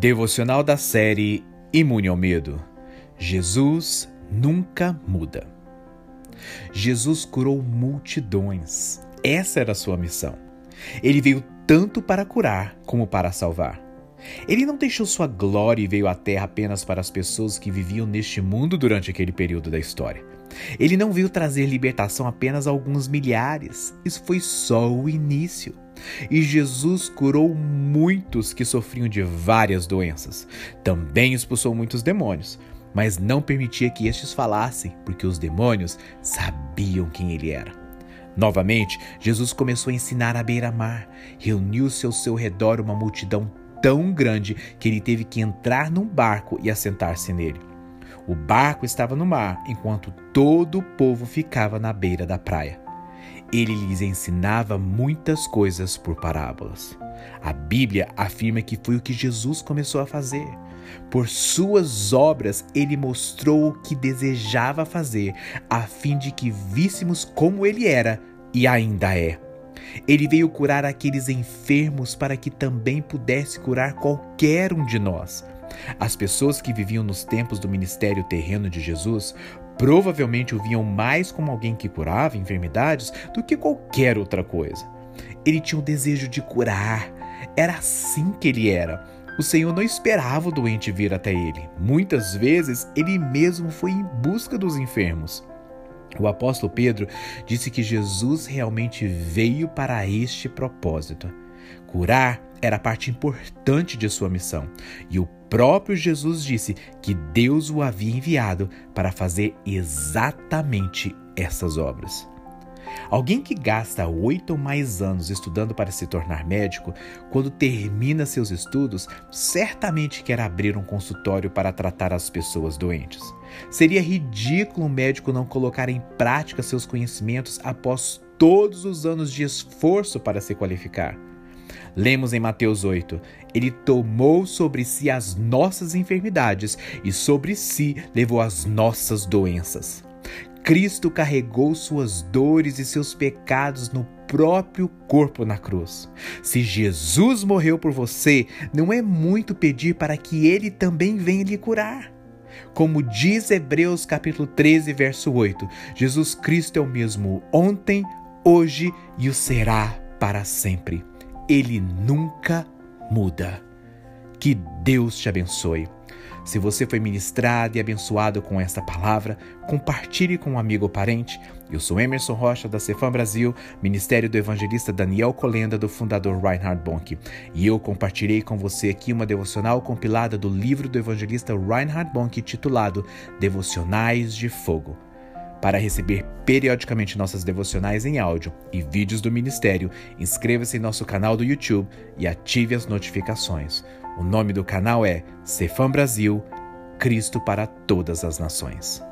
Devocional da série Imune ao Medo. Jesus nunca muda. Jesus curou multidões. Essa era a sua missão. Ele veio tanto para curar como para salvar. Ele não deixou sua glória e veio à terra apenas para as pessoas que viviam neste mundo durante aquele período da história. Ele não veio trazer libertação apenas a alguns milhares. Isso foi só o início. E Jesus curou muitos que sofriam de várias doenças. Também expulsou muitos demônios, mas não permitia que estes falassem, porque os demônios sabiam quem ele era. Novamente, Jesus começou a ensinar à beira-mar. Reuniu-se ao seu redor uma multidão tão grande que ele teve que entrar num barco e assentar-se nele. O barco estava no mar, enquanto todo o povo ficava na beira da praia. Ele lhes ensinava muitas coisas por parábolas. A Bíblia afirma que foi o que Jesus começou a fazer. Por suas obras, ele mostrou o que desejava fazer, a fim de que víssemos como ele era e ainda é. Ele veio curar aqueles enfermos para que também pudesse curar qualquer um de nós. As pessoas que viviam nos tempos do ministério terreno de Jesus provavelmente o viam mais como alguém que curava enfermidades do que qualquer outra coisa. Ele tinha o desejo de curar. Era assim que ele era. O Senhor não esperava o doente vir até ele. Muitas vezes ele mesmo foi em busca dos enfermos. O apóstolo Pedro disse que Jesus realmente veio para este propósito. Curar era parte importante de sua missão, e o próprio Jesus disse que Deus o havia enviado para fazer exatamente essas obras. Alguém que gasta oito ou mais anos estudando para se tornar médico, quando termina seus estudos, certamente quer abrir um consultório para tratar as pessoas doentes. Seria ridículo um médico não colocar em prática seus conhecimentos após todos os anos de esforço para se qualificar. Lemos em Mateus 8: Ele tomou sobre si as nossas enfermidades e sobre si levou as nossas doenças. Cristo carregou suas dores e seus pecados no próprio corpo na cruz. Se Jesus morreu por você, não é muito pedir para que ele também venha lhe curar. Como diz Hebreus capítulo 13, verso 8, Jesus Cristo é o mesmo ontem, hoje e o será para sempre. Ele nunca muda. Que Deus te abençoe. Se você foi ministrado e abençoado com esta palavra, compartilhe com um amigo ou parente. Eu sou Emerson Rocha, da Cefam Brasil, Ministério do Evangelista Daniel Colenda, do fundador Reinhard Bonk. E eu compartilhei com você aqui uma devocional compilada do livro do evangelista Reinhard Bonk, titulado Devocionais de Fogo. Para receber periodicamente nossas devocionais em áudio e vídeos do ministério, inscreva-se em nosso canal do YouTube e ative as notificações. O nome do canal é Cefam Brasil, Cristo para todas as nações.